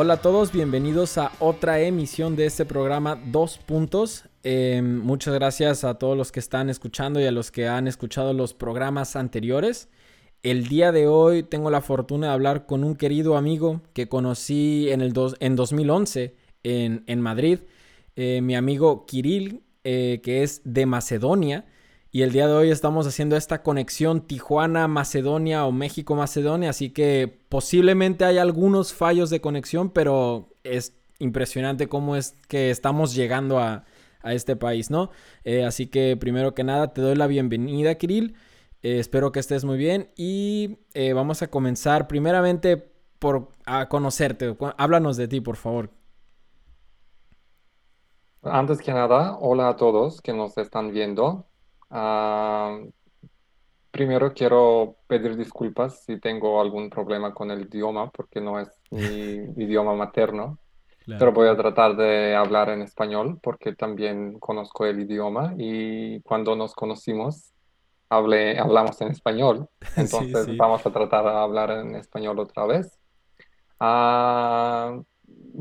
Hola a todos, bienvenidos a otra emisión de este programa Dos Puntos. Eh, muchas gracias a todos los que están escuchando y a los que han escuchado los programas anteriores. El día de hoy tengo la fortuna de hablar con un querido amigo que conocí en, el dos, en 2011 en, en Madrid, eh, mi amigo Kirill, eh, que es de Macedonia. Y el día de hoy estamos haciendo esta conexión Tijuana-Macedonia o México-Macedonia, así que posiblemente hay algunos fallos de conexión, pero es impresionante cómo es que estamos llegando a, a este país, ¿no? Eh, así que primero que nada te doy la bienvenida, Kirill. Eh, espero que estés muy bien y eh, vamos a comenzar primeramente por a conocerte. Háblanos de ti, por favor. Antes que nada, hola a todos que nos están viendo. Ah, primero quiero pedir disculpas si tengo algún problema con el idioma, porque no es mi idioma materno, Claro. pero voy a tratar de hablar en español porque también conozco el idioma y cuando nos conocimos hablé, hablamos en español, entonces sí. vamos a tratar de hablar en español otra vez. Ah,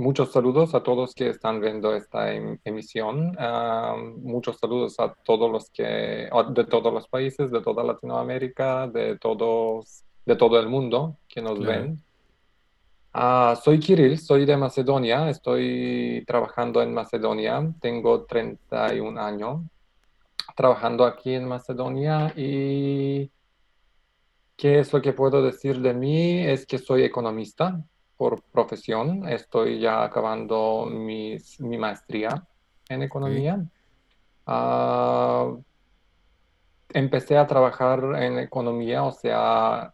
muchos saludos a todos que están viendo esta em- emisión. Ah, muchos saludos a todos los que, de todos los países, de toda Latinoamérica, de todos, de todo el mundo que nos Claro. ven. Ah, soy Kirill, soy de Macedonia, estoy trabajando en Macedonia, tengo 31 años trabajando aquí en Macedonia y ¿Qué es lo que puedo decir de mí? Es que soy economista por profesión. Estoy ya acabando mis- mi maestría en economía. Ah, empecé a trabajar en economía, o sea,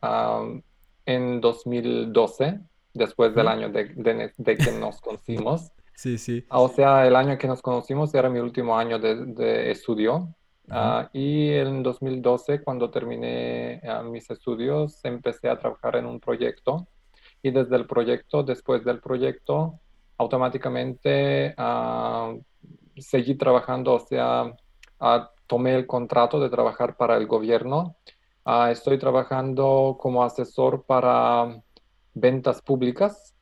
en 2012, después del año de, de- de que nos conocimos. Sí, sí. Ah, O sea, el año que nos conocimos era mi último año de, de estudio. Ah, y en 2012, cuando terminé mis estudios, empecé a trabajar en un proyecto. Y desde el proyecto, después del proyecto, automáticamente ah, seguí trabajando, o sea, ah, tomé el contrato de trabajar para el gobierno. Ah, estoy trabajando como asesor para ventas públicas.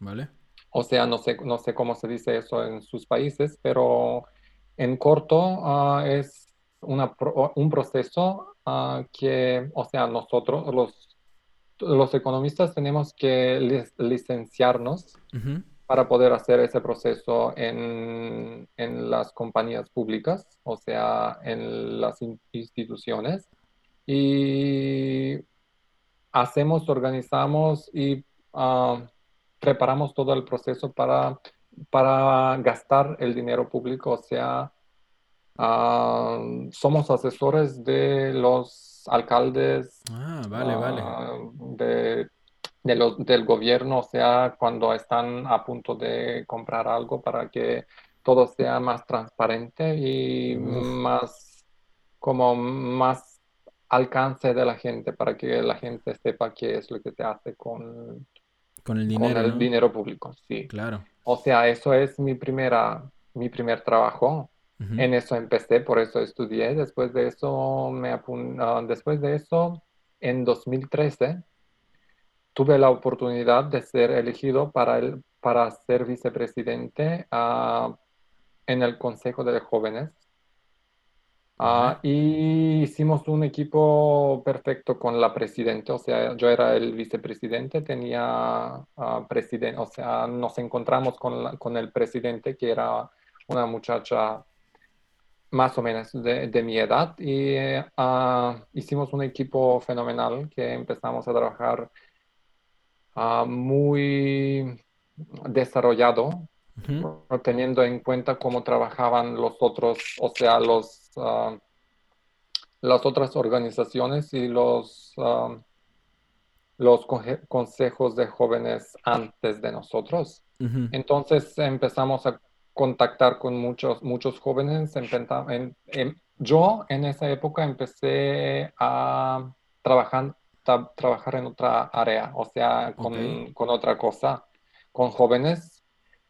Vale. O sea, no sé, no sé cómo se dice eso en sus países, pero en corto, es una pro- un proceso que, o sea, nosotros, los, los economistas, tenemos que lic- licenciarnos para poder hacer ese proceso en, en las compañías públicas, o sea, en las in- instituciones. Y hacemos, organizamos y ah, preparamos todo el proceso para, para gastar el dinero público. O sea, ah, somos asesores de los alcaldes, Ah, vale, vale. ah, de, de los- del gobierno, o sea, cuando están a punto de comprar algo para que todo sea más transparente y Uf, más, como más alcance de la gente, para que la gente sepa qué es lo que se hace con, con el con dinero, el ¿no? dinero público, sí. Claro. O sea, eso es mi primera, mi primer trabajo. En eso empecé, por eso estudié. Después de eso, me apun- ah, después de eso, en 2013, tuve la oportunidad de ser elegido para, el, para ser vicepresidente ah, en el Consejo de Jóvenes. Ah, y hicimos un equipo perfecto con la presidenta, o sea, yo era el vicepresidente, tenía presidente, o sea, nos encontramos con, la- con el presidente, que era una muchacha más o menos de, de mi edad, y eh, ah, hicimos un equipo fenomenal que empezamos a trabajar ah, muy desarrollado, teniendo en cuenta cómo trabajaban los otros, o sea, los... ah, las otras organizaciones y los, los consejos de jóvenes antes de nosotros. Entonces empezamos a contactar con muchos, muchos jóvenes. En- en- yo en esa época empecé a trabajar, ta- trabajar en otra área, o sea, con, con otra cosa, con jóvenes.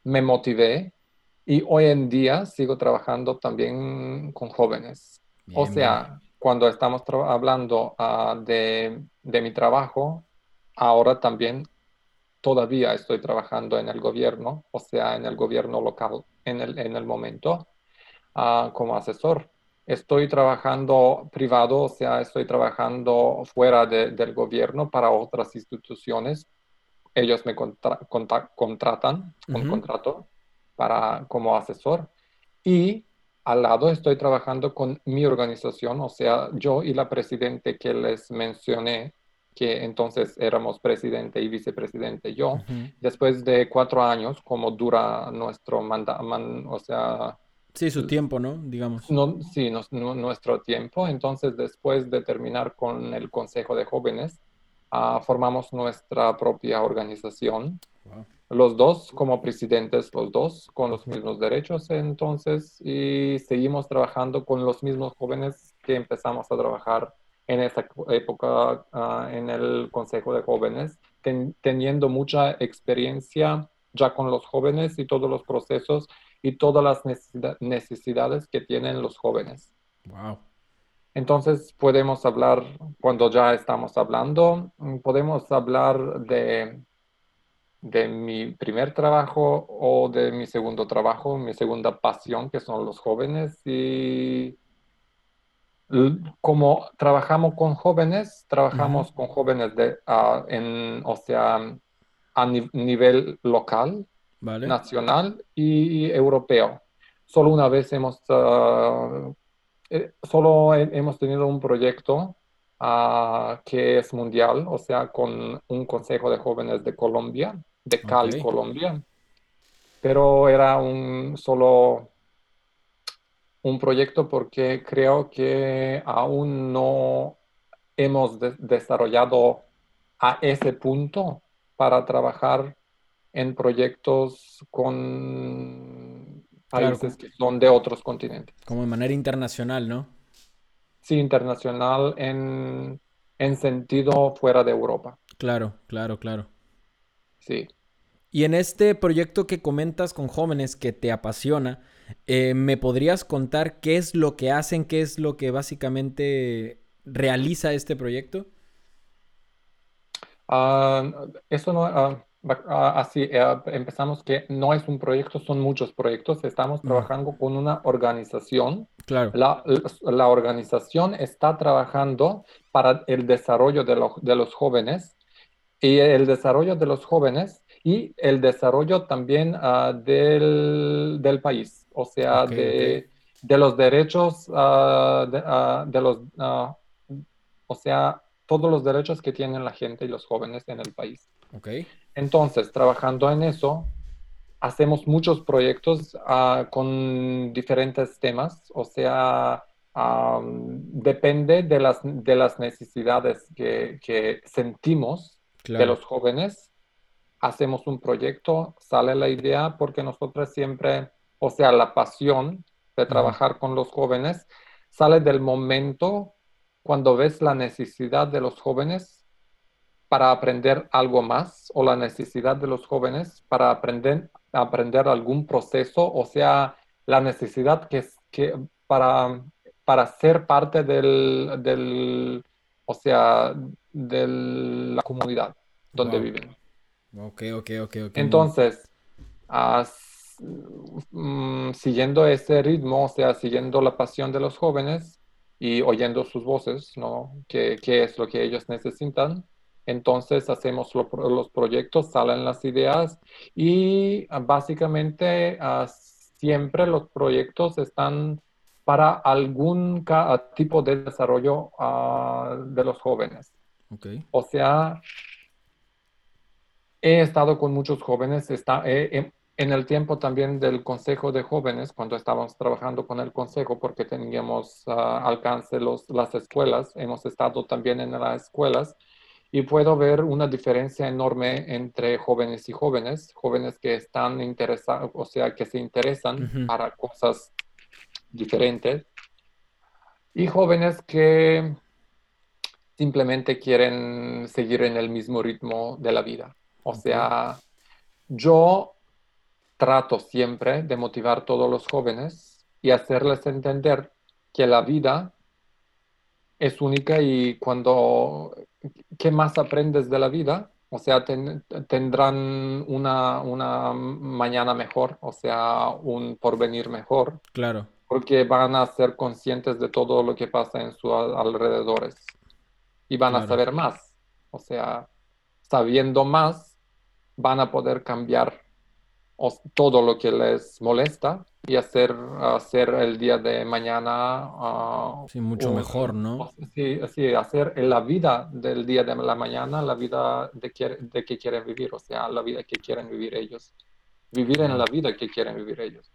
Me motivé y hoy en día sigo trabajando también con jóvenes. O bien. sea, cuando estamos tra- hablando ah, de, de mi trabajo, ahora también todavía estoy trabajando en el gobierno, o sea, en el gobierno local en el, en el momento, uh, como asesor. Estoy trabajando privado, o sea, estoy trabajando fuera de, del gobierno para otras instituciones. Ellos me contra, contra, contratan uh -huh. un contrato para, como asesor. Y al lado estoy trabajando con mi organización, o sea, yo y la presidente que les mencioné, que entonces éramos presidente y vicepresidente yo, uh -huh. después de cuatro años, como dura nuestro mandato, man, o sea... Sí, su tiempo, ¿no? Digamos. No, sí, no, no, nuestro tiempo. Entonces, después de terminar con el Consejo de Jóvenes, uh, formamos nuestra propia organización. Wow los dos como presidentes, los dos con los mismos derechos entonces y seguimos trabajando con los mismos jóvenes que empezamos a trabajar en esa época uh, en el Consejo de Jóvenes, ten, teniendo mucha experiencia ya con los jóvenes y todos los procesos y todas las necesidad, necesidades que tienen los jóvenes. Wow. Entonces podemos hablar, cuando ya estamos hablando, podemos hablar de de mi primer trabajo o de mi segundo trabajo, mi segunda pasión, que son los jóvenes. Y como trabajamos con jóvenes, trabajamos uh -huh. con jóvenes de, uh, en, o sea, a ni nivel local, vale. nacional y europeo. Solo una vez hemos, uh, eh, solo hemos tenido un proyecto que es mundial, o sea, con un consejo de jóvenes de Colombia de Cali, okay. Colombia. Pero era un solo un proyecto porque creo que aún no hemos de desarrollado a ese punto para trabajar en proyectos con países claro. que son de otros continentes. Como de manera internacional, ¿no? Sí, internacional en, en sentido fuera de Europa. Claro, claro, claro. Sí. Y en este proyecto que comentas con jóvenes que te apasiona, eh, ¿me podrías contar qué es lo que hacen, qué es lo que básicamente realiza este proyecto? Uh, eso no, uh, así uh, empezamos que no es un proyecto, son muchos proyectos. Estamos trabajando con una organización. Claro. La, la, organización está trabajando para el desarrollo de, lo, de los jóvenes y el desarrollo de los jóvenes y el desarrollo también uh, del, del, país, o sea, okay, de, okay. de, los derechos uh, de, uh, de, los, o sea, todos los derechos que tienen la gente y los jóvenes en el país. Okay. Entonces, trabajando en eso, hacemos muchos proyectos con diferentes temas, o sea, um, depende de las, de las necesidades que, que sentimos claro. de los jóvenes hacemos un proyecto, sale la idea porque nosotros siempre, o sea, la pasión de trabajar con los jóvenes sale del momento cuando ves la necesidad de los jóvenes para aprender algo más o la necesidad de los jóvenes para aprender, aprender algún proceso, o sea, la necesidad que, que para, para ser parte del, del, o sea, de la comunidad donde wow. viven. Ok, ok, ok, ok. Entonces, uh, siguiendo ese ritmo, o sea, siguiendo la pasión de los jóvenes y oyendo sus voces, ¿no? ¿Qué, qué es lo que ellos necesitan? Entonces hacemos lo, los proyectos, salen las ideas y uh, básicamente uh, siempre los proyectos están para algún tipo de desarrollo de los jóvenes. Okay. O sea, he estado con muchos jóvenes, está, eh, en el tiempo también del Consejo de Jóvenes, cuando estábamos trabajando con el Consejo, porque teníamos uh, alcance los, las escuelas, hemos estado también en las escuelas y puedo ver una diferencia enorme entre jóvenes y jóvenes, jóvenes que están interesados, o sea, que se interesan uh -huh. para cosas diferentes y jóvenes que simplemente quieren seguir en el mismo ritmo de la vida. O sea, yo trato siempre de motivar a todos los jóvenes y hacerles entender que la vida es única y cuando, ¿qué más aprendes de la vida? o sea, tendrán una, una mañana mejor, o sea, un porvenir mejor. Claro. Porque van a ser conscientes de todo lo que pasa en sus alrededores y van a saber más. O sea, sabiendo más, van a poder cambiar todo lo que les molesta y hacer, hacer el día de mañana. Uh, sí, mucho mejor, ¿no? Sí, sí, hacer la vida del día de la mañana, la vida de, de que quieren vivir, o sea, la vida que quieren vivir ellos. Vivir en la vida que quieren vivir ellos.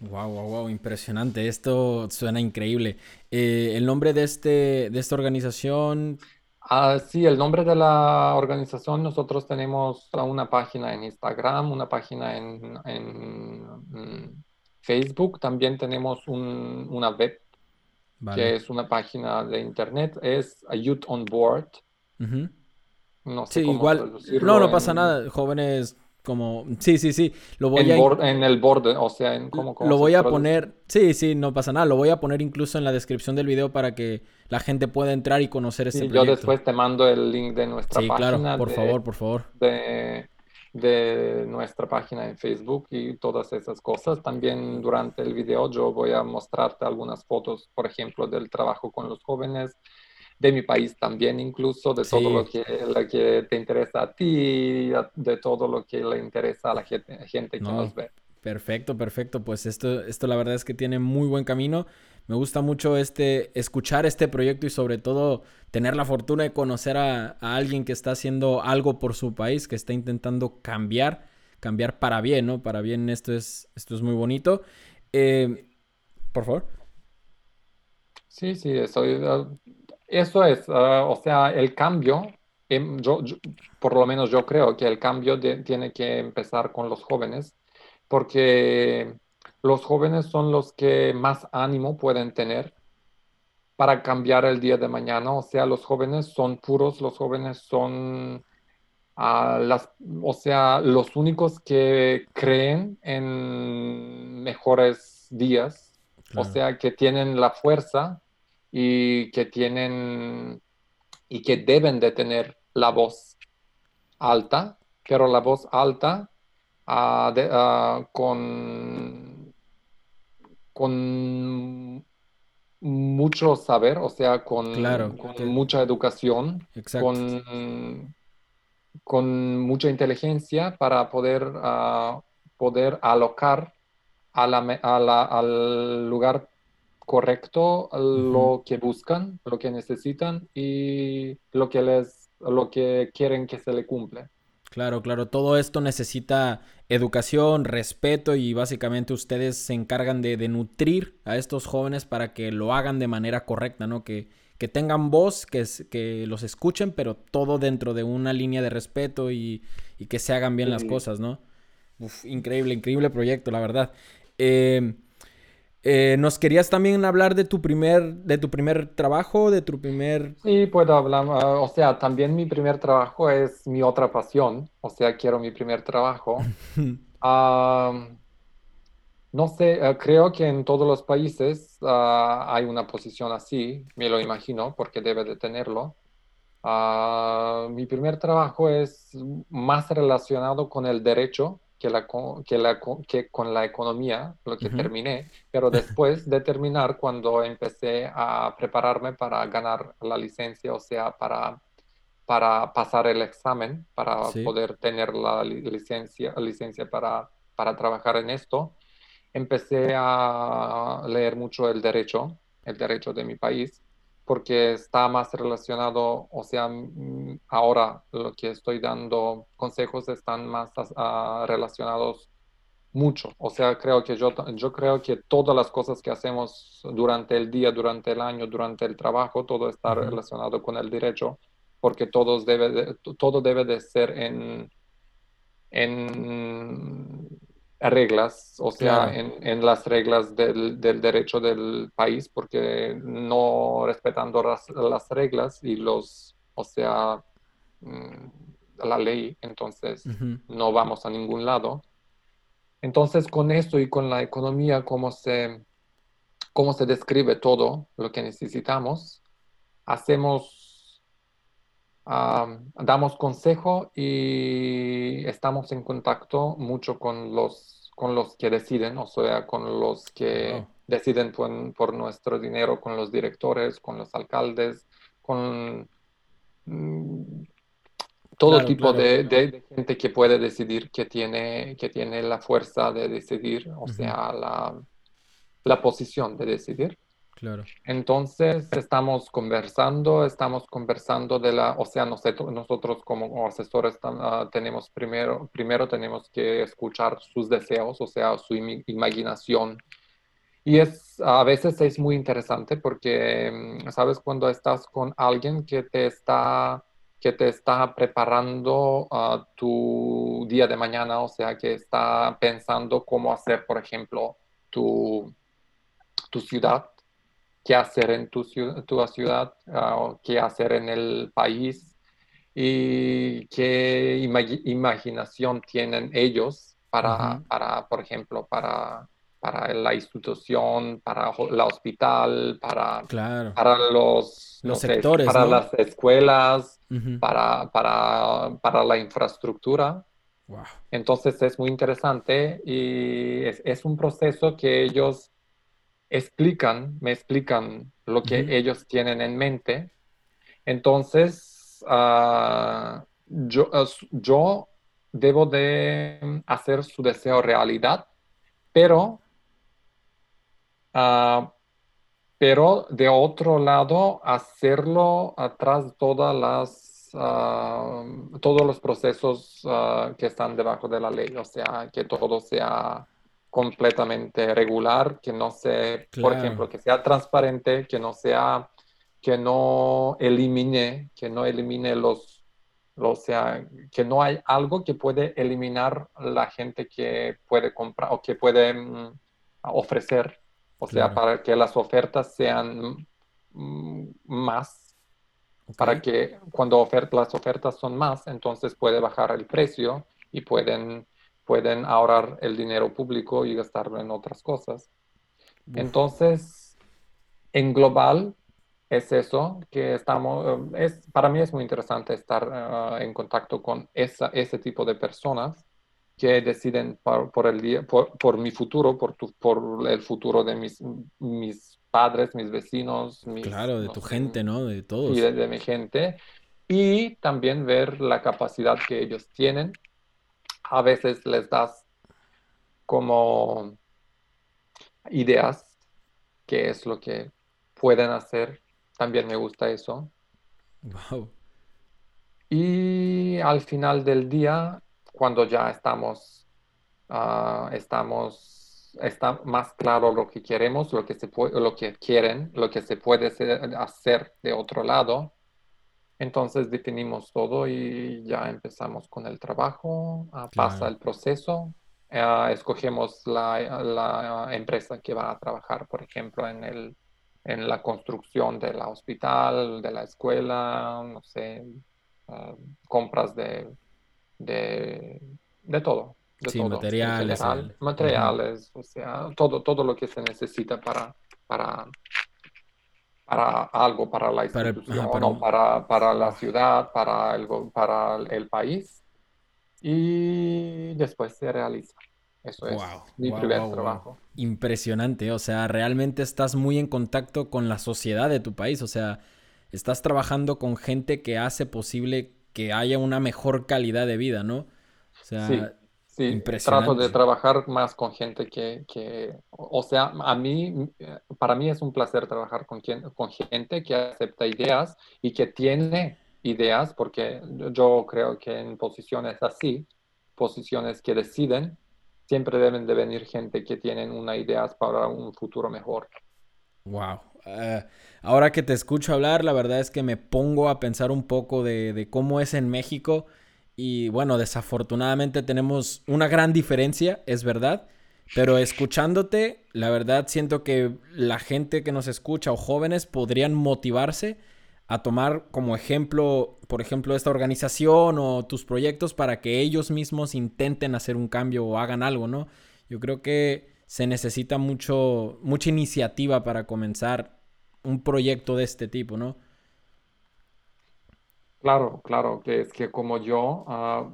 Wow, wow, wow, impresionante. Esto suena increíble. Eh, el nombre de, este, de esta organización, Ah, sí, el nombre de la organización, nosotros tenemos una página en Instagram, una página en, mm, Facebook, también tenemos una web, que es una página de internet, es Youth on Board. No sé sí, igual, no, no pasa nada, jóvenes como, sí, sí, sí, lo voy en a... en el borde, o sea, en cómo... lo voy a poner, sí, sí, no pasa nada, lo voy a poner incluso en la descripción del video para que la gente pueda entrar y conocer este proyecto. Yo después te mando el link de nuestra sí, página. Claro, por favor, por favor. De, de nuestra página en Facebook y todas esas cosas. También durante el video yo voy a mostrarte algunas fotos, por ejemplo, del trabajo con los jóvenes, de mi país también incluso, de todo lo que, lo que te interesa a ti, de todo lo que le interesa a la gente, gente que nos ve. Perfecto, perfecto. Pues esto, esto la verdad es que tiene muy buen camino. Me gusta mucho este, escuchar este proyecto y sobre todo tener la fortuna de conocer a, alguien que está haciendo algo por su país, que está intentando cambiar, cambiar para bien, ¿no? Para bien esto es, esto es muy bonito. Eh, por favor. Sí, sí, eso, eso es, ah, o sea, el cambio, em, yo, por lo menos yo creo que el cambio tiene que empezar con los jóvenes, porque los jóvenes son los que más ánimo pueden tener para cambiar el día de mañana. O sea, los jóvenes son puros, los jóvenes son ah, las, o sea, los únicos que creen en mejores días, o sea, que tienen la fuerza y que tienen y que deben de tener la voz alta, pero la voz alta ah, ah, con, con mucho saber, o sea, con, mucha educación, con, con mucha inteligencia para poder, uh, poder alocar a la, al lugar correcto lo que buscan, lo que necesitan y lo que les lo que quieren que se le cumpla. Claro, claro, todo esto necesita educación, respeto y básicamente ustedes se encargan de, nutrir a estos jóvenes para que lo hagan de manera correcta, ¿no? Que, que tengan voz, que, que los escuchen, pero todo dentro de una línea de respeto y, y que se hagan bien las cosas, ¿no? Uf, increíble, increíble proyecto, la verdad. Eh, eh, ¿Nos querías también hablar de tu primer, de tu primer trabajo, de tu primer... Sí, puedo hablar. Ah, o sea, también mi primer trabajo es mi otra pasión. O sea, quiero mi primer trabajo. no sé, eh, creo que en todos los países ah, hay una posición así, me lo imagino, porque debe de tenerlo. Ah, mi primer trabajo es más relacionado con el derecho que, la, que, la, que con la economía, lo que terminé, pero después de terminar, cuando empecé a prepararme para ganar la licencia, o sea, para, para pasar el examen, para poder tener la licencia, licencia para, para trabajar en esto, empecé a leer mucho el derecho, el derecho de mi país, porque está más relacionado, o sea, mm, ahora lo que estoy dando consejos están más ah, relacionados mucho. O sea, creo que yo, yo creo que todas las cosas que hacemos durante el día, durante el año, durante el trabajo, todo está relacionado con el derecho, porque todos debe todo debe de ser en, en reglas, o sea, en, las reglas del, derecho del país, porque no respetando las, reglas y los, o sea, mm, la ley, entonces no vamos a ningún lado. Entonces, con esto y con la economía, cómo se, cómo se describe todo lo que necesitamos, hacemos damos consejo y estamos en contacto mucho con los, con los que deciden, o sea, con los que deciden por, nuestro dinero, con los directores, con los alcaldes, con mm, todo tipo De, gente que puede decidir, que tiene, que tiene la fuerza de decidir, o sea, la, la posición de decidir. Entonces estamos conversando, estamos conversando de la, o sea, nosotros, como asesores ah, tenemos primero, primero tenemos que escuchar sus deseos, o sea, su imaginación. Y es, a veces es muy interesante porque, mm, ¿sabes? Cuando estás con alguien que te está, que te está preparando uh, tu día de mañana, o sea, que está pensando cómo hacer, por ejemplo, tu, tu ciudad, qué hacer en tu, tu ciudad, uh, qué hacer en el país y qué imaginación tienen ellos para, para, por ejemplo, para, para la institución, para la hospital, para, para los, los sectores, para las escuelas, para, para, para, la infraestructura. Entonces es muy interesante y es, es un proceso que ellos explican, me explican lo que ellos tienen en mente. Entonces, ah, yo, ah, yo debo de hacer su deseo realidad, pero, uh, pero de otro lado, hacerlo atrás de todas las todos los procesos que están debajo de la ley, o sea, que todo sea completamente regular, que no sea, por ejemplo, que sea transparente, que no sea, que no elimine, que no elimine los, o sea, que no hay algo que puede eliminar la gente que puede comprar o que puede mm, ofrecer, o sea, para que las ofertas sean mm, más, para que cuando las ofertas son más, entonces puede bajar el precio y pueden pueden ahorrar el dinero público y gastarlo en otras cosas. Entonces, en global, es eso que estamos, eh, es, para mí es muy interesante estar eh, en contacto con esa, ese tipo de personas que deciden por, el día, por, mi futuro, por, tu, por el futuro de mis, mis padres, mis vecinos. Mis, claro, de tu gente, ¿no? De todos. Y de mi gente. Y también ver la capacidad que ellos tienen a veces les das como ideas, qué es lo que pueden hacer. También me gusta eso. Y al final del día, cuando ya estamos, uh, estamos, está más claro lo que queremos, lo que se puede, lo que quieren, lo que se puede hacer de otro lado, entonces definimos todo y ya empezamos con el trabajo, ah, pasa el proceso, ah, escogemos la, empresa que va a trabajar, por ejemplo, en, el, en la construcción del hospital, de la escuela, no sé, ah, compras de, de, todo. sí, materiales. materiales, o sea, todo, todo lo que se necesita para, para para algo, para la institución, para, para, la ciudad, para el, para el país. Y después se realiza. Eso es mi primer trabajo. Impresionante, o sea, realmente estás muy en contacto con la sociedad de tu país, o sea, estás trabajando con gente que hace posible que haya una mejor calidad de vida, ¿no? O sea, Sí, trato de trabajar más con gente que, que, o sea, a mí, para mí es un placer trabajar con, quien, con gente que acepta ideas y que tiene ideas, porque yo creo que en posiciones así, posiciones que deciden, siempre deben de venir gente que tienen una ideas para un futuro mejor. Wow. Eh, ahora que te escucho hablar, la verdad es que me pongo a pensar un poco de, de cómo es en México y bueno, desafortunadamente tenemos una gran diferencia, es verdad. Pero escuchándote, la verdad siento que la gente que nos escucha o jóvenes podrían motivarse a tomar como ejemplo, por ejemplo, esta organización o tus proyectos para que ellos mismos intenten hacer un cambio o hagan algo, ¿no? Yo creo que se necesita mucho, mucha iniciativa para comenzar un proyecto de este tipo, ¿no? Claro, claro, que es que como yo, ah,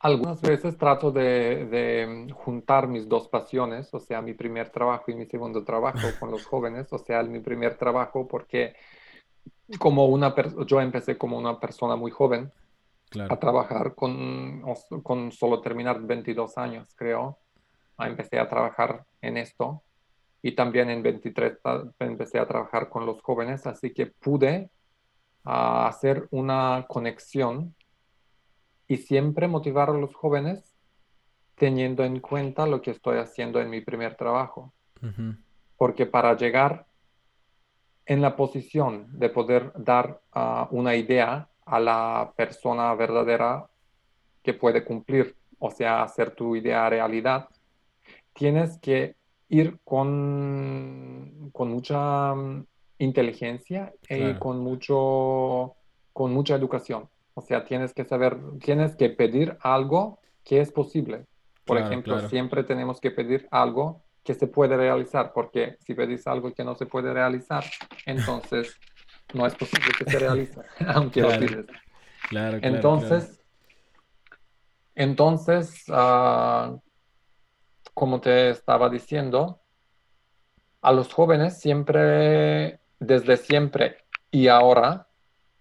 algunas veces trato de, de, juntar mis dos pasiones, o sea, mi primer trabajo y mi segundo trabajo con los jóvenes, o sea, mi primer trabajo porque como una yo empecé como una persona muy joven a trabajar con, con solo terminar 22 años, creo. Empecé a trabajar en esto y también en 23 empecé a trabajar con los jóvenes, así que pude uh, hacer una conexión y siempre motivar a los jóvenes teniendo en cuenta lo que estoy haciendo en mi primer trabajo. Porque para llegar en la posición de poder dar uh, una idea a la persona verdadera que puede cumplir, o sea, hacer tu idea realidad, tienes que ir con, con mucha inteligencia y con, mucho, con mucha educación. O sea, tienes que saber, tienes que pedir algo que es posible. Por ejemplo, siempre tenemos que pedir algo que se puede realizar, porque si pedís algo que no se puede realizar, entonces no es posible que se realice, aunque lo pides. Claro, entonces, entonces uh, como te estaba diciendo, a los jóvenes siempre, desde siempre y ahora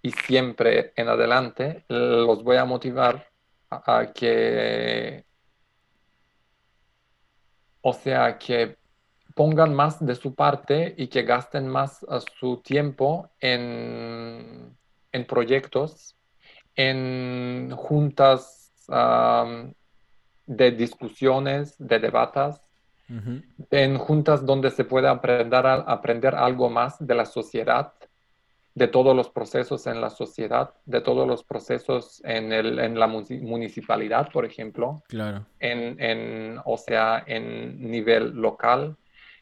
y siempre en adelante, los voy a motivar a que o sea, que pongan más de su parte y que gasten más su tiempo en, proyectos, en juntas de discusiones, de debates, en juntas donde se pueda aprender, aprender algo más de la sociedad de todos los procesos en la sociedad, de todos los procesos en, el, en la municipalidad, por ejemplo, claro. en, en, o sea, en nivel local,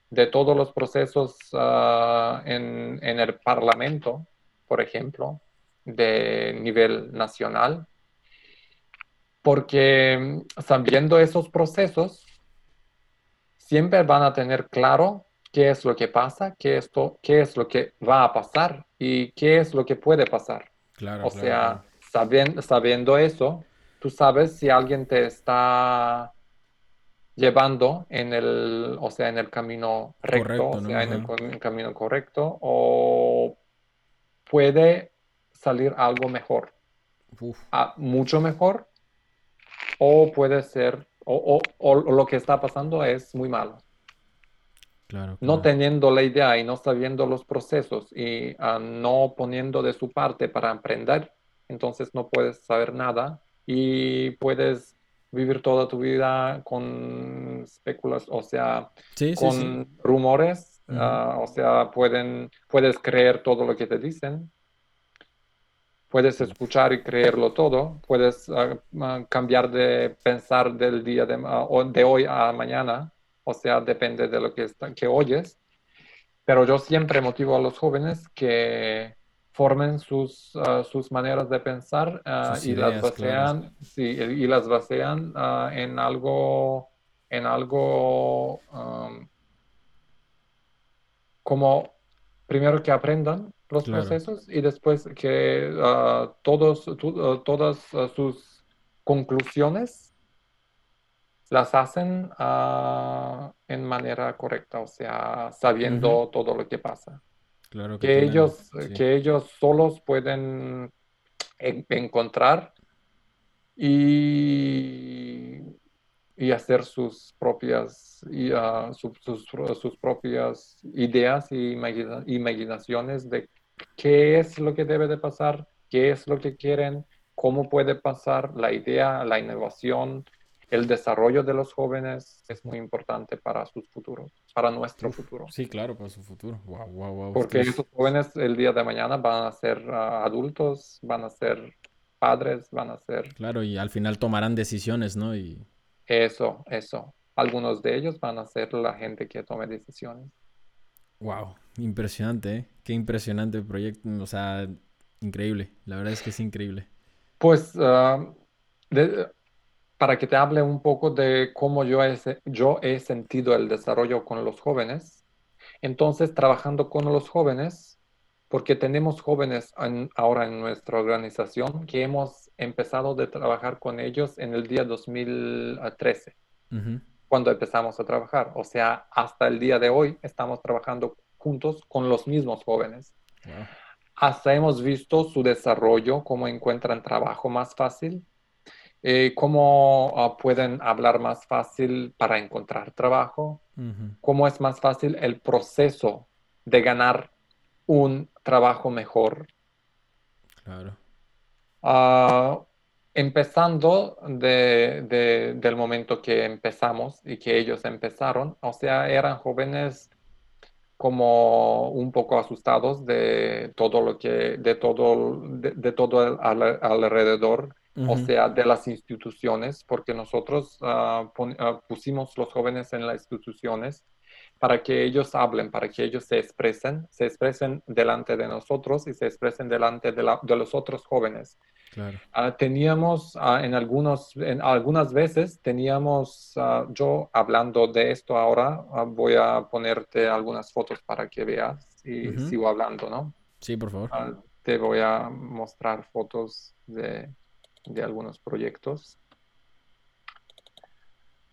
de todos los procesos ah, en, en, el parlamento, por ejemplo, de nivel nacional, porque sabiendo esos procesos, siempre van a tener claro qué es lo que pasa, qué, esto, qué es lo que va a pasar y qué es lo que puede pasar. Claro, o sea, Sabiendo, sabiendo eso, tú sabes si alguien te está llevando en el, o sea, en el camino recto, o sea, en el, camino correcto, o puede salir algo mejor, mucho mejor, o puede ser, o, o, lo que está pasando es muy malo. No teniendo la idea y no sabiendo los procesos y ah, no poniendo de su parte para aprender, entonces no puedes saber nada y puedes vivir toda tu vida con especulas, o sea, con rumores, ah, o sea, pueden, puedes creer todo lo que te dicen, puedes escuchar y creerlo todo, puedes ah, cambiar de pensar del día de, de hoy a mañana o sea, depende de lo que, que oyes. Pero yo siempre motivo a los jóvenes que formen sus, ah, sus maneras de pensar y, las basean, sí, y las basean en algo, en algo como primero que aprendan los procesos y después que todos, todas sus conclusiones las hacen en manera correcta, o sea, sabiendo todo lo que pasa. Claro que, ellos, que ellos solos pueden encontrar y, y, hacer sus propias, y, uh, sus, sus, propias ideas y imaginaciones de qué es lo que debe de pasar, qué es lo que quieren, cómo puede pasar la idea, la innovación, el desarrollo de los jóvenes es muy importante para sus futuros, para nuestro futuro. Sí, claro, para su futuro. Wow, wow, wow. Porque esos jóvenes el día de mañana van a ser ah, adultos, van a ser padres, van a ser... Claro, y al final tomarán decisiones, ¿no? Y... Eso, eso. Algunos de ellos van a ser la gente que tome decisiones. Wow, impresionante, ¿eh? Qué impresionante el proyecto. O sea, increíble. La verdad es que es increíble. Pues... Uh, para que te hable un poco de cómo yo he, yo he sentido el desarrollo con los jóvenes. Entonces, trabajando con los jóvenes, porque tenemos jóvenes ahora en nuestra organización que hemos empezado de trabajar con ellos en el día 2013, cuando empezamos a trabajar. O sea, hasta el día de hoy estamos trabajando juntos con los mismos jóvenes. Hasta hemos visto su desarrollo, cómo encuentran trabajo más fácil, eh, cómo ah, pueden hablar más fácil para encontrar trabajo, cómo es más fácil el proceso de ganar un trabajo mejor. Claro. Ah, empezando del momento que empezamos y que ellos empezaron, o sea, eran jóvenes como un poco asustados de todo lo que, de todo, de, todo alrededor, o sea, de las instituciones, porque nosotros ah, ah, pusimos los jóvenes en las instituciones para que ellos hablen, para que ellos se expresen, se expresen delante de nosotros y se expresen delante de, los otros jóvenes. Ah, teníamos ah, en, algunos, en algunas veces, teníamos, ah, yo hablando de esto ahora, voy a ponerte algunas fotos para que veas y sigo hablando, ¿no? Sí, por favor. te voy a mostrar fotos de, de algunos proyectos.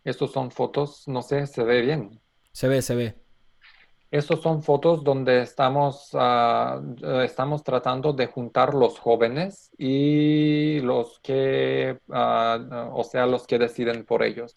Estos son fotos, no sé, se ve bien. Se ve, se ve. Estos son fotos donde estamos, ah, estamos tratando de juntar los jóvenes y los que, ah, o sea, los que deciden por ellos.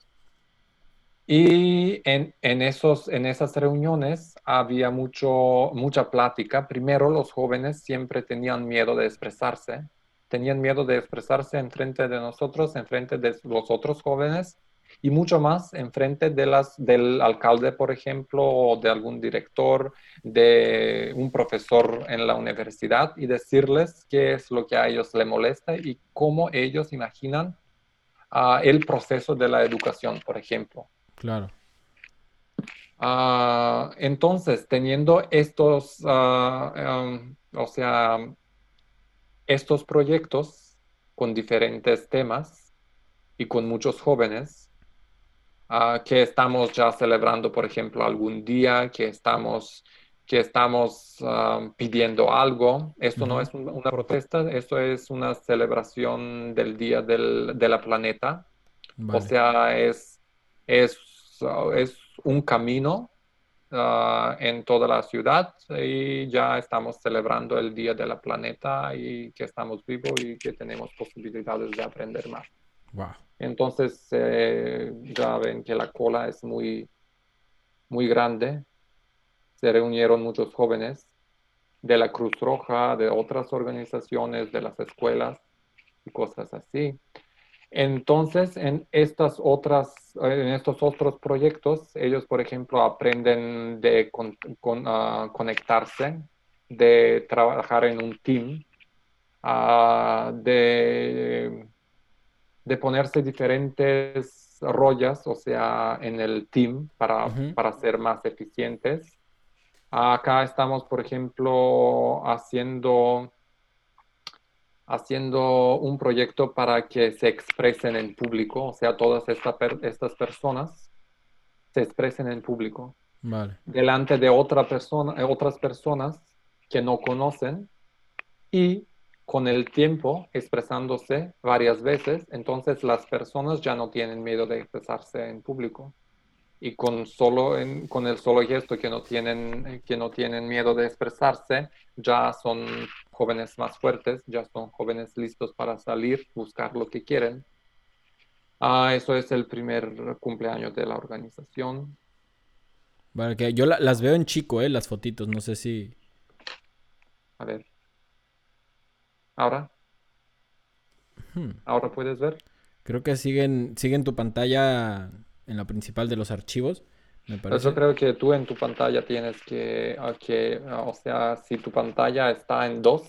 Y en, esos, en esas reuniones había mucho, mucha plática. Primero, los jóvenes siempre tenían miedo de expresarse. Tenían miedo de expresarse en frente de nosotros, en frente de los otros jóvenes y mucho más en frente de las, del alcalde, por ejemplo, o de algún director, de un profesor en la universidad y decirles qué es lo que a ellos les molesta y cómo ellos imaginan ah, el proceso de la educación, por ejemplo. Claro. Ah, entonces, teniendo estos, ah, o sea, estos proyectos con diferentes temas y con muchos jóvenes, que estamos ya celebrando, por ejemplo, algún día, que estamos, que estamos pidiendo algo. Esto no es una protesta, esto es una celebración del Día del, de la Planeta. O sea, es, es, es un camino ah, en toda la ciudad y ya estamos celebrando el Día de la Planeta y que estamos vivos y que tenemos posibilidades de aprender más. Entonces eh, ya ven que la cola es muy, muy grande. Se reunieron muchos jóvenes de la Cruz Roja, de otras organizaciones, de las escuelas y cosas así. Entonces, en estas otras, en estos otros proyectos, ellos, por ejemplo, aprenden de ah, conectarse, de trabajar en un team, uh, de de ponerse diferentes rollas, o sea, en el team para, para ser más eficientes. Acá estamos, por ejemplo, haciendo, haciendo un proyecto para que se expresen en público, o sea, todas estas personas se expresen en público. Delante de otra persona, otras personas que no conocen y con el tiempo expresándose varias veces, entonces las personas ya no tienen miedo de expresarse en público. Y con, solo con el solo gesto que no, tienen, que no tienen miedo de expresarse, ya son jóvenes más fuertes, ya son jóvenes listos para salir, buscar lo que quieren. Ah, eso es el primer cumpleaños de la organización. Bueno, que yo las veo en chico, ¿eh? Las fotitos, no sé si... A ver. Ahora. Hmm. Ahora puedes ver. Creo que siguen, siguen tu pantalla en la principal de los archivos. Me parece. Yo creo que tú en tu pantalla tienes que, que, ah, o sea, si tu pantalla está en dos,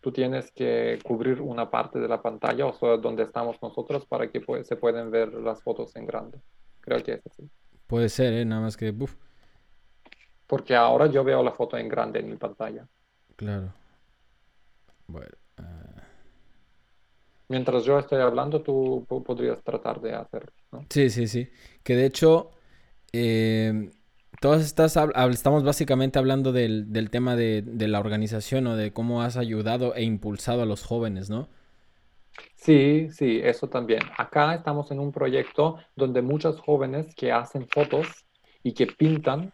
tú tienes que cubrir una parte de la pantalla, o sea, donde estamos nosotros, para que se puedan ver las fotos en grande. Creo que es así. Puede ser, ¿eh? Nada más que... Porque ahora yo veo la foto en grande en mi pantalla. Claro. Bueno. Mientras yo estoy hablando, tú podrías tratar de hacerlo. Sí, sí, sí. Que de hecho, em, todas estas, estamos básicamente hablando del, del tema de, de, la organización o de cómo has ayudado e impulsado a los jóvenes, ¿no? Sí, sí, eso también. Acá estamos en un proyecto donde muchos jóvenes que hacen fotos y que pintan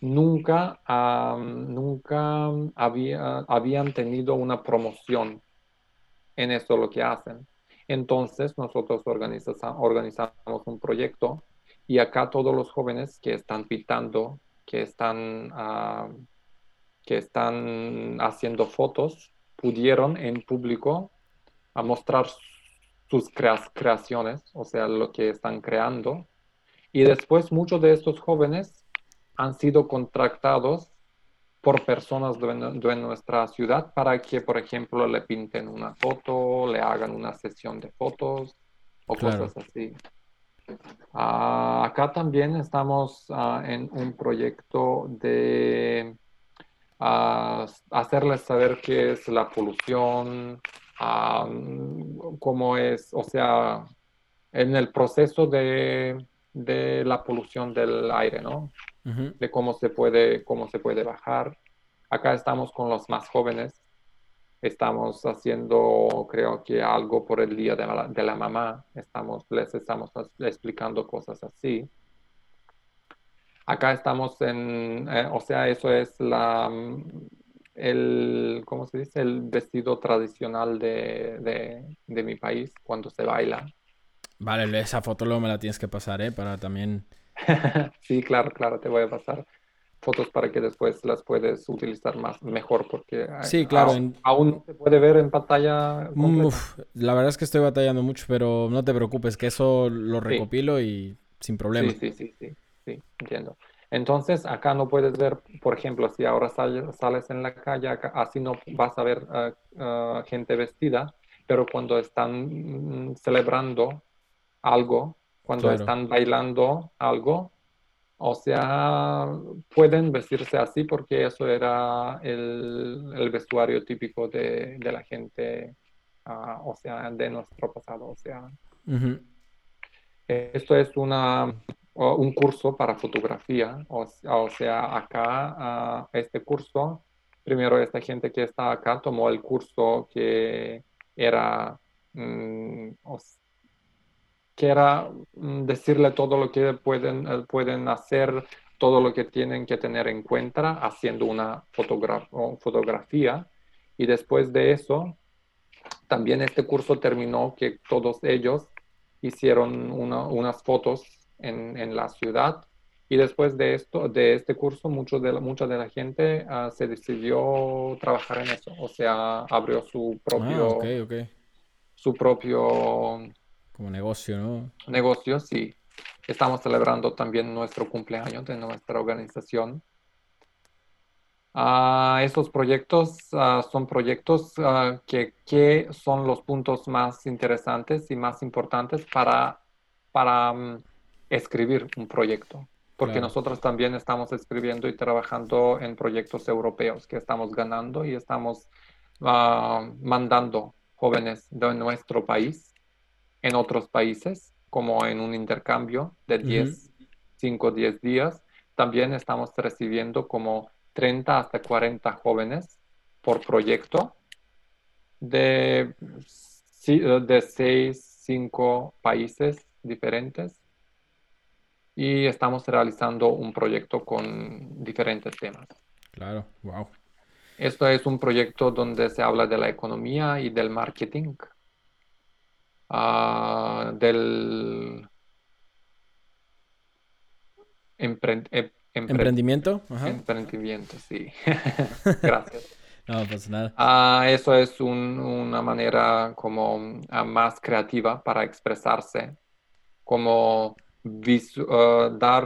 nunca, nunca había, habían tenido una promoción en eso lo que hacen. Entonces nosotros organizamos un proyecto y acá todos los jóvenes que están pintando, que están, que están haciendo fotos, pudieron en público a mostrar sus creaciones, o sea, lo que están creando. Y después muchos de estos jóvenes han sido contratados por personas de, nuestra ciudad para que, por ejemplo, le pinten una foto, le hagan una sesión de fotos o cosas así. Ah, acá también estamos ah, en un proyecto de ah, hacerles saber qué es la polución, cómo es, o sea, en el proceso de, de la polución del aire, ¿no? De cómo se, puede, cómo se puede bajar. Acá estamos con los más jóvenes. Estamos haciendo, creo que algo por el Día de la, de la Mamá. Estamos, les estamos explicando cosas así. Acá estamos en, eh, o sea, eso es la, el, ¿cómo se dice? El vestido tradicional de, de, de mi país cuando se baila. Vale, esa foto luego me la tienes que pasar, ¿eh? Para también... sí, claro, claro, te voy a pasar fotos para que después las puedes utilizar más mejor porque sí, claro, aún, no se puede ver en pantalla. la verdad es que estoy batallando mucho, pero no te preocupes, que eso lo recopilo y sin problema. Sí, sí, sí, sí, sí, entiendo. Entonces, acá no puedes ver, por ejemplo, si ahora sales, en la calle, así no vas a ver ah, ah, gente vestida, pero cuando están mm, celebrando algo, cuando están bailando algo, o sea, pueden vestirse así porque eso era el, vestuario típico de, la gente, ah, o sea, de nuestro pasado. O sea, esto es una, un curso para fotografía. O, sea, acá, ah, este curso, primero esta gente que está acá tomó el curso que era, mm, que era mm, decirle todo lo que pueden, eh, pueden hacer, todo lo que tienen que tener en cuenta haciendo una fotografía. Y después de eso, también este curso terminó que todos ellos hicieron unas fotos en, en, la ciudad. Y después de esto, de este curso, mucho de la, mucha de la gente ah, se decidió trabajar en eso. O sea, abrió su propio, ah, su propio como negocio, ¿no? Negocio, sí. Estamos celebrando también nuestro cumpleaños de nuestra organización. Uh, esos proyectos ah, son proyectos ah, que, son los puntos más interesantes y más importantes para, para mm, escribir un proyecto. Porque nosotros también estamos escribiendo y trabajando en proyectos europeos que estamos ganando y estamos mandando jóvenes de nuestro país en otros países, como en un intercambio de 10, 5 o 10 días. También estamos recibiendo como 30 hasta 40 jóvenes por proyecto de, de 6, 5 países diferentes. Y estamos realizando un proyecto con diferentes temas. Claro, wow. Esto es un proyecto donde se habla de la economía y del marketing Ah, del emprendimiento. Emprendimiento, sí. Gracias. no, pues nada. Ah, eso es una manera como ah, más creativa para expresarse, como dar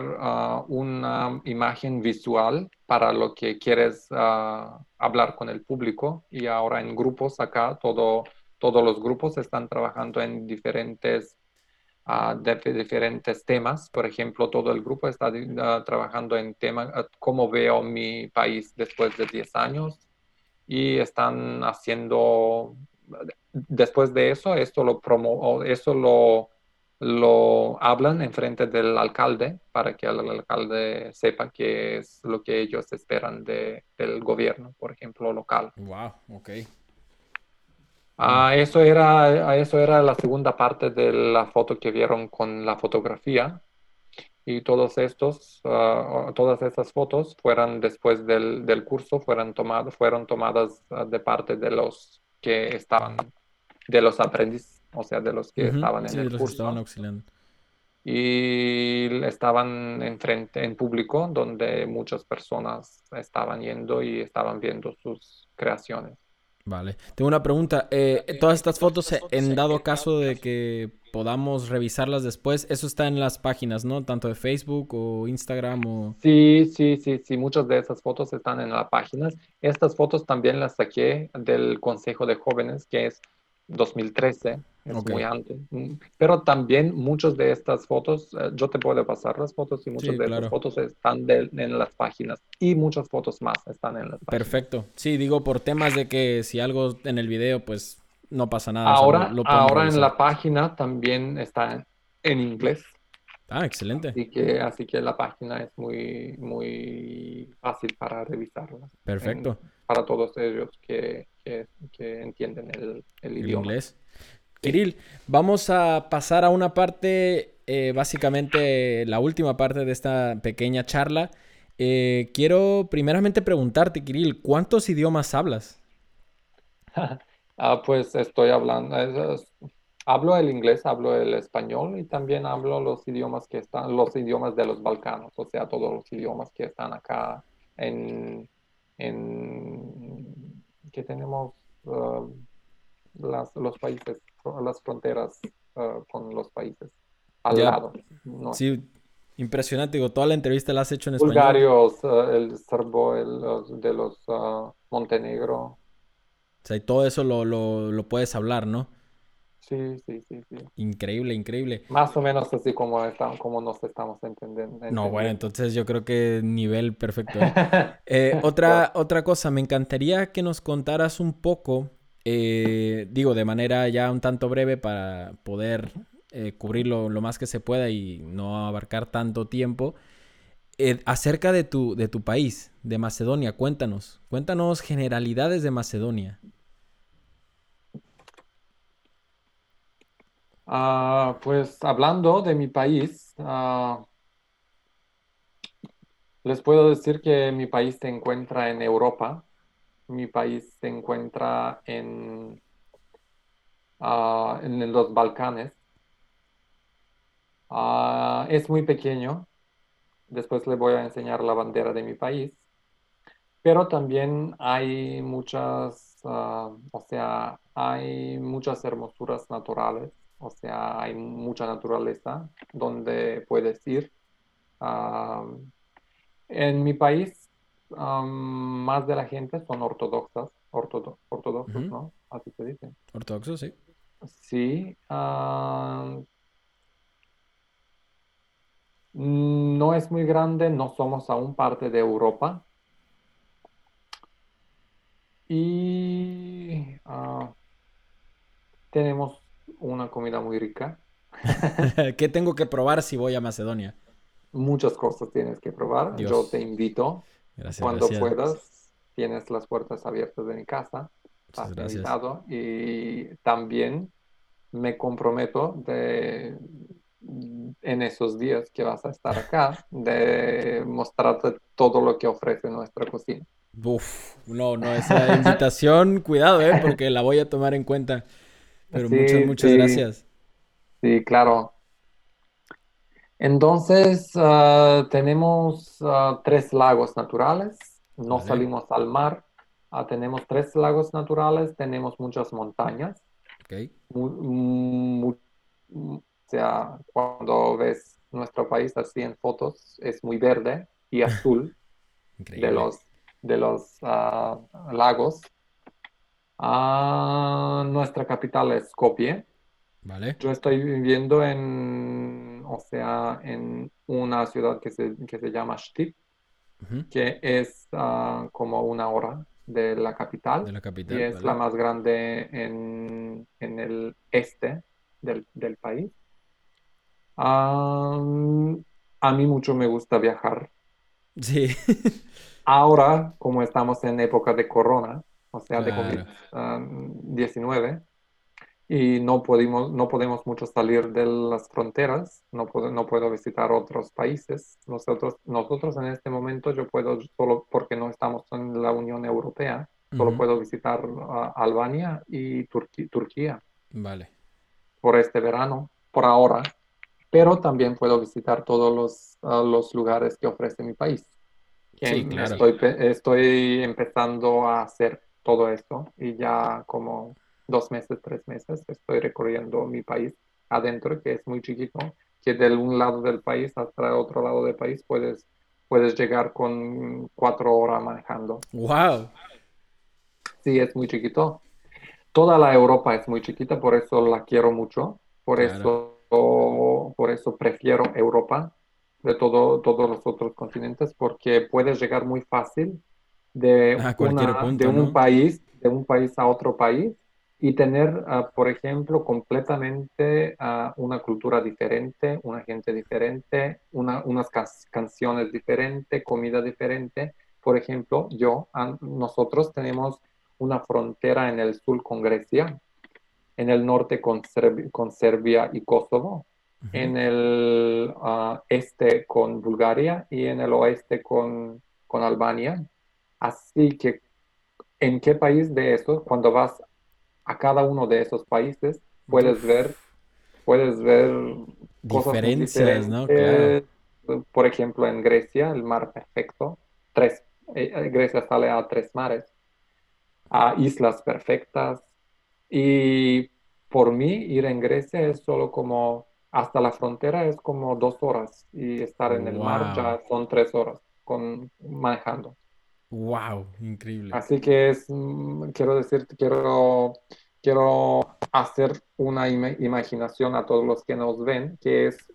una imagen visual para lo que quieres hablar con el público y ahora en grupos acá todo todos los grupos están trabajando en diferentes, uh, diferentes temas. Por ejemplo, todo el grupo está uh, trabajando en temas, uh, cómo veo mi país después de 10 años. Y están haciendo, después de eso, esto lo promo, eso lo lo hablan en frente del alcalde para que el alcalde sepa qué es lo que ellos esperan de, del gobierno, por ejemplo, local. Wow, ok. Ah, eso, era, eso era la segunda parte de la foto que vieron con la fotografía. Y todos estos, ah, todas estas fotos fueron después del, del curso, fueron, tomadas fueron tomadas ah, de parte de los que estaban, de los aprendices, o sea, de los que estaban en el curso. Estaban auxiliando. Y estaban en frente, en público, donde muchas personas estaban yendo y estaban viendo sus creaciones. Vale. Tengo una pregunta. Eh, todas estas fotos, en dado caso de que podamos revisarlas después, eso está en las páginas, ¿no? Tanto de Facebook o Instagram o... Sí, sí, sí, sí. Muchas de esas fotos están en las páginas. Estas fotos también las saqué del Consejo de Jóvenes, que es 2013 es muy. Mm, pero también muchas de estas fotos, eh, yo te puedo pasar las fotos y muchas de estas fotos están en las páginas y muchas fotos más están en las páginas. Perfecto. Sí, digo por temas de que si algo en el video, pues no pasa nada. Ahora, ahora en la página también está en inglés. Ah, excelente. Así que, así que la página es muy, muy fácil para revisarla. Perfecto. para todos ellos que, que, entienden el, el, idioma. inglés. Kirill, vamos a pasar a una parte, eh, básicamente la última parte de esta pequeña charla. Eh, quiero primeramente preguntarte, Kirill, ¿cuántos idiomas hablas? ah, pues estoy hablando, hablo el inglés, hablo el español y también hablo los idiomas que están, los idiomas de los Balcanos, o sea, todos los idiomas que están acá en, en que tenemos uh, los países las fronteras uh, con los países al lado. Sí, impresionante. Digo, toda la entrevista la has hecho en español. Bulgarios, uh, el serbo, el, de los uh, Montenegro. O sea, y todo eso lo, lo, lo, puedes hablar, ¿no? Sí, sí, sí, sí. Increíble, increíble. Más o menos así como, estamos, como nos estamos entendiendo, No, bueno, entonces yo creo que nivel perfecto. ¿eh? eh, otra, otra cosa, me encantaría que nos contaras un poco eh, digo, de manera ya un tanto breve para poder eh, cubrirlo lo más que se pueda y no abarcar tanto tiempo. Acerca de tu, de tu país, de Macedonia, cuéntanos. Cuéntanos generalidades de Macedonia. Ah, pues hablando de mi país, ah, les puedo decir que mi país se encuentra en Europa mi país se encuentra en, ah, en los Balcanes. Es muy pequeño. Después le voy a enseñar la bandera de mi país. Pero también hay muchas, o sea, hay muchas hermosuras naturales. O sea, hay mucha naturaleza donde puedes ir. en mi país más de la gente son ortodoxas, ortodoxos, ¿no? Así se dice. Ortodoxos, sí. Sí. no es muy grande, no somos aún parte de Europa. Y ah, tenemos una comida muy rica. ¿Qué tengo que probar si voy a Macedonia? Muchas cosas tienes que probar. Yo te invito. Cuando puedas, tienes las puertas abiertas de mi casa. Invitado, y también me comprometo de en esos días que vas a estar acá, de mostrarte todo lo que ofrece nuestra cocina. Uf, no, no, esa invitación, cuidado, ¿eh? porque la voy a tomar en cuenta. Pero muchas, muchas gracias. Sí, claro. Entonces, ah, tenemos ah, tres lagos naturales, no salimos al mar, ah, tenemos tres lagos naturales, tenemos muchas montañas. o sea, cuando ves nuestro país así en fotos, es muy verde y azul de los, de los lagos. Nuestra capital es Skopje. Vale. Yo estoy viviendo en, o sea, en una ciudad que se, que se llama Shtip, que es ah, como una hora de la capital. De la capital. Y es la más grande en, en el este del, del, país. Ah, a mí mucho me gusta viajar. Sí. Ahora, como estamos en época de corona, o sea, de Claro. COVID-19, y no podemos, no podemos mucho salir de las fronteras, no puedo, no puedo visitar otros países. Nosotros, nosotros en este momento yo puedo, solo porque no estamos en la Unión Europea, solo puedo visitar ah, Albania y Turquí- Turquía Vale. por este verano, por ahora, pero también puedo visitar todos los, ah, los lugares que ofrece mi país. Sí, claro. estoy, estoy empezando a hacer todo esto y ya como dos meses, tres meses estoy recorriendo mi país adentro, que es muy chiquito, que de un lado del país hasta el otro lado del país puedes, puedes llegar con cuatro horas manejando. Wow. Sí, es muy chiquito. Toda la Europa es muy chiquita, por eso la quiero mucho, por Claro. eso, por eso prefiero Europa de todo, todos los otros continentes, porque puedes llegar muy fácil de un ¿no? país, de un país a otro país y tener, ah, por ejemplo, completamente ah, una cultura diferente, una gente diferente, una, unas canciones diferentes, comida diferente. Por ejemplo, yo, ah, nosotros tenemos una frontera en el sur con Grecia, en el norte con, con Serbia y Kosovo, en el este con Bulgaria y en el oeste con, con Albania. Así que, ¿en qué país de esos, cuando vas a cada uno de esos países, puedes ver, puedes ver cosas Diferencias, ¿no? Claro. Por ejemplo, en Grecia, el mar perfecto, tres, eh, eh, Grecia sale a tres mares a islas perfectas. Y por mí, ir en Grecia es solo como, hasta la frontera es como dos horas y estar en el mar ya son tres horas con, manejando. Wow. Increíble. Así que es, mm, quiero decir, quiero, quiero hacer una ima- imaginación a todos los que nos ven, que es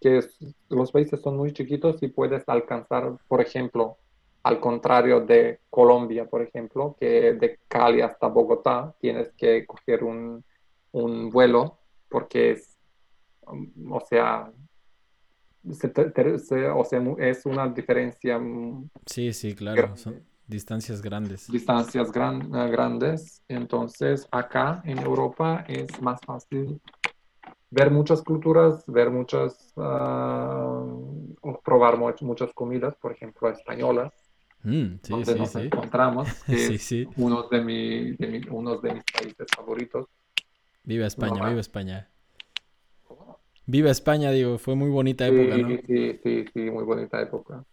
que los países son muy chiquitos y puedes alcanzar, por ejemplo, al contrario de Colombia, por ejemplo, que de Cali hasta Bogotá tienes que coger un, un vuelo porque es, um, o sea, se o sea, es una diferencia, Sí, sí, claro. grande Son distancias grandes. distancias gran- eh, grandes. Entonces, acá en Europa es más fácil ver muchas culturas, ver muchas, o probar mu- muchas comidas, por ejemplo, españolas, Mm, sí, donde sí, nos sí. encontramos, que Sí, es uno de, mi, de mi- uno de mis países favoritos. Viva España, Normal. viva España. Viva España, digo, fue muy bonita Sí, época, ¿no? sí, sí, sí, muy bonita época.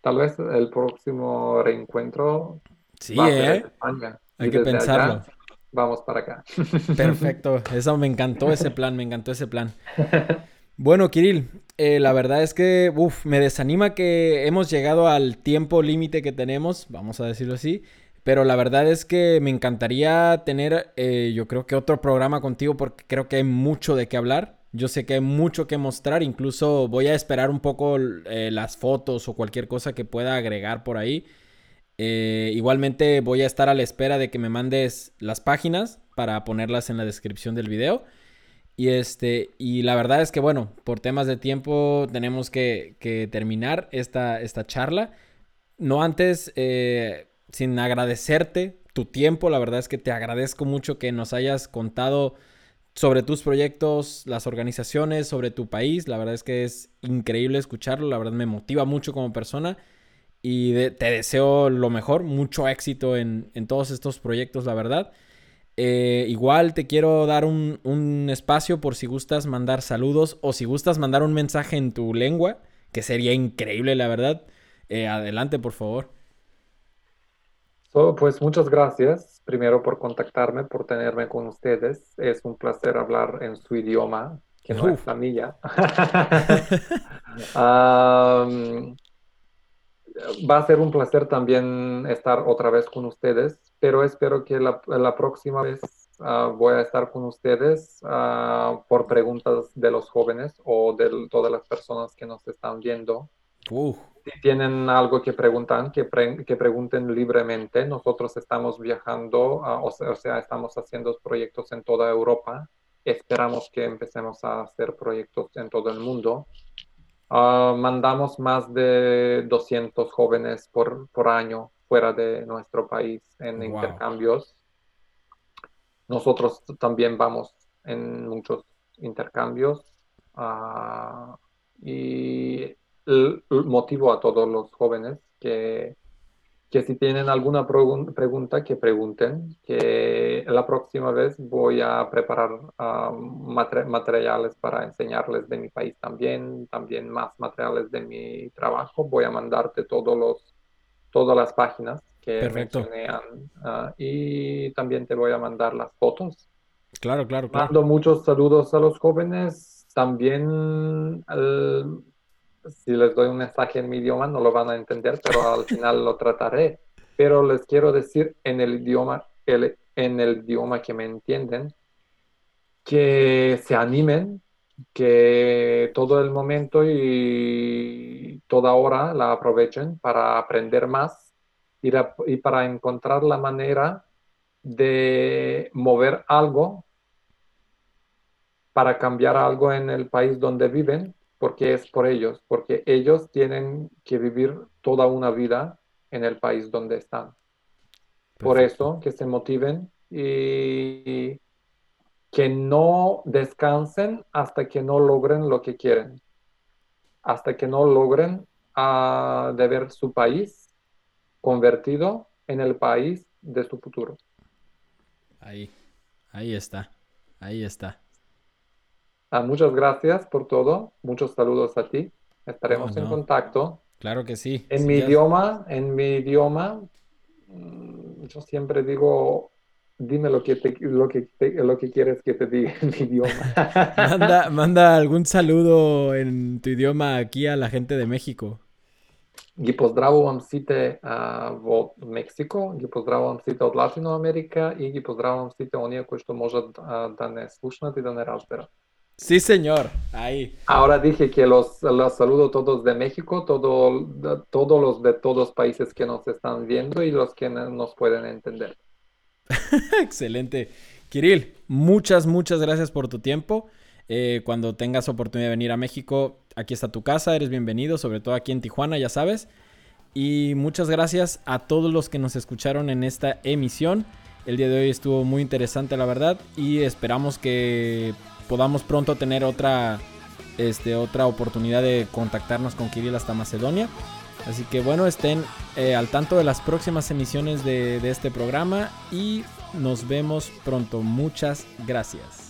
Tal vez el próximo reencuentro Sí, va a ser en ¿eh? España Hay y que desde pensarlo. allá vamos para acá. Perfecto. Eso me encantó ese plan, me encantó ese plan. Bueno, Kirill, eh, la verdad es que uf, me desanima que hemos llegado al tiempo límite que tenemos, vamos a decirlo así, pero la verdad es que me encantaría tener, eh, yo creo que otro programa contigo porque creo que hay mucho de qué hablar. Yo sé que hay mucho que mostrar, incluso voy a esperar un poco eh, las fotos o cualquier cosa que pueda agregar por ahí. Eh, igualmente voy a estar a la espera de que me mandes las páginas para ponerlas en la descripción del video. Y este, y la verdad es que bueno, por temas de tiempo tenemos que, terminar esta, esta charla. No antes, eh, sin agradecerte tu tiempo, la verdad es que te agradezco mucho que nos hayas contado sobre tus proyectos, las organizaciones, sobre tu país. La verdad es que es increíble escucharlo, la verdad me motiva mucho como persona y de- te deseo lo mejor, mucho éxito en, en todos estos proyectos, la verdad. Eh, igual te quiero dar un, un espacio por si gustas mandar saludos o si gustas mandar un mensaje en tu lengua, que sería increíble, la verdad. Eh, adelante, por favor. So, pues muchas gracias primero por contactarme, por tenerme con ustedes. Es un placer hablar en su idioma, que no es la mía. Va a ser un placer también estar otra vez con ustedes, pero espero que la, la próxima vez ah, voy a estar con ustedes ah, por preguntas de los jóvenes o de todas las personas que nos están viendo. Uf, Si tienen algo que preguntan, que, pre- que pregunten libremente. Nosotros estamos viajando, ah, o sea, o sea, estamos haciendo proyectos en toda Europa esperamos que empecemos a hacer proyectos en todo el mundo. Ah, mandamos más de 200 jóvenes por, por, año fuera de nuestro país en intercambios. Nosotros también vamos en muchos intercambios. Uh, y motivo a todos los jóvenes que, que si tienen alguna pregunta, que pregunten, que la próxima vez voy a preparar materiales para enseñarles de mi país también, también más materiales de mi trabajo. Voy a mandarte todos los, todas las páginas que Perfecto. Ah, y también te voy a mandar las fotos. Claro, claro, claro. Mando muchos saludos a los jóvenes. También si les doy un mensaje en mi idioma no lo van a entender, pero al final lo trataré. Pero les quiero decir en el idioma, en el idioma que me entienden, que se animen, que todo el momento y toda hora la aprovechen para aprender más y, y para encontrar la manera de mover algo para cambiar algo en el país donde viven porque es por ellos, porque ellos tienen que vivir toda una vida en el país donde están. Por eso, que se motiven y que no descansen hasta que no logren lo que quieren, hasta que no logren uh, de ver su país convertido en el país de su futuro. Ahí, ahí está, ahí está. Ah, muchas gracias por todo. Muchos saludos a ti. Estaremos en contacto. Claro que sí. En mi idioma, en mi idioma, mm, yo siempre digo, dime lo que, lo, que lo que quieres que te diga en mi idioma. manda, manda algún saludo en tu idioma aquí a la gente de México. I pozdravu vam site Meksiko, i pozdravu vam site od Latinoamerika i i pozdravu vam site onije koji što možda uh, da ne slušnat i da ne razberat. Sí, señor. Ahí. Ahora dije que los, los saludo todos de México, todo, todos los de todos los países que nos están viendo y los que nos pueden entender. Excelente. Kirill, muchas, muchas gracias por tu tiempo. Eh, cuando tengas oportunidad de venir a México, aquí está tu casa, eres bienvenido, sobre todo aquí en Tijuana, ya sabes. Y muchas gracias a todos los que nos escucharon en esta emisión. El día de hoy estuvo muy interesante, la verdad, y esperamos que podamos pronto tener otra, este, otra oportunidad de contactarnos con Kirill hasta Macedonia. Así que bueno, estén eh, al tanto de las próximas emisiones de este programa y nos vemos pronto. Muchas gracias.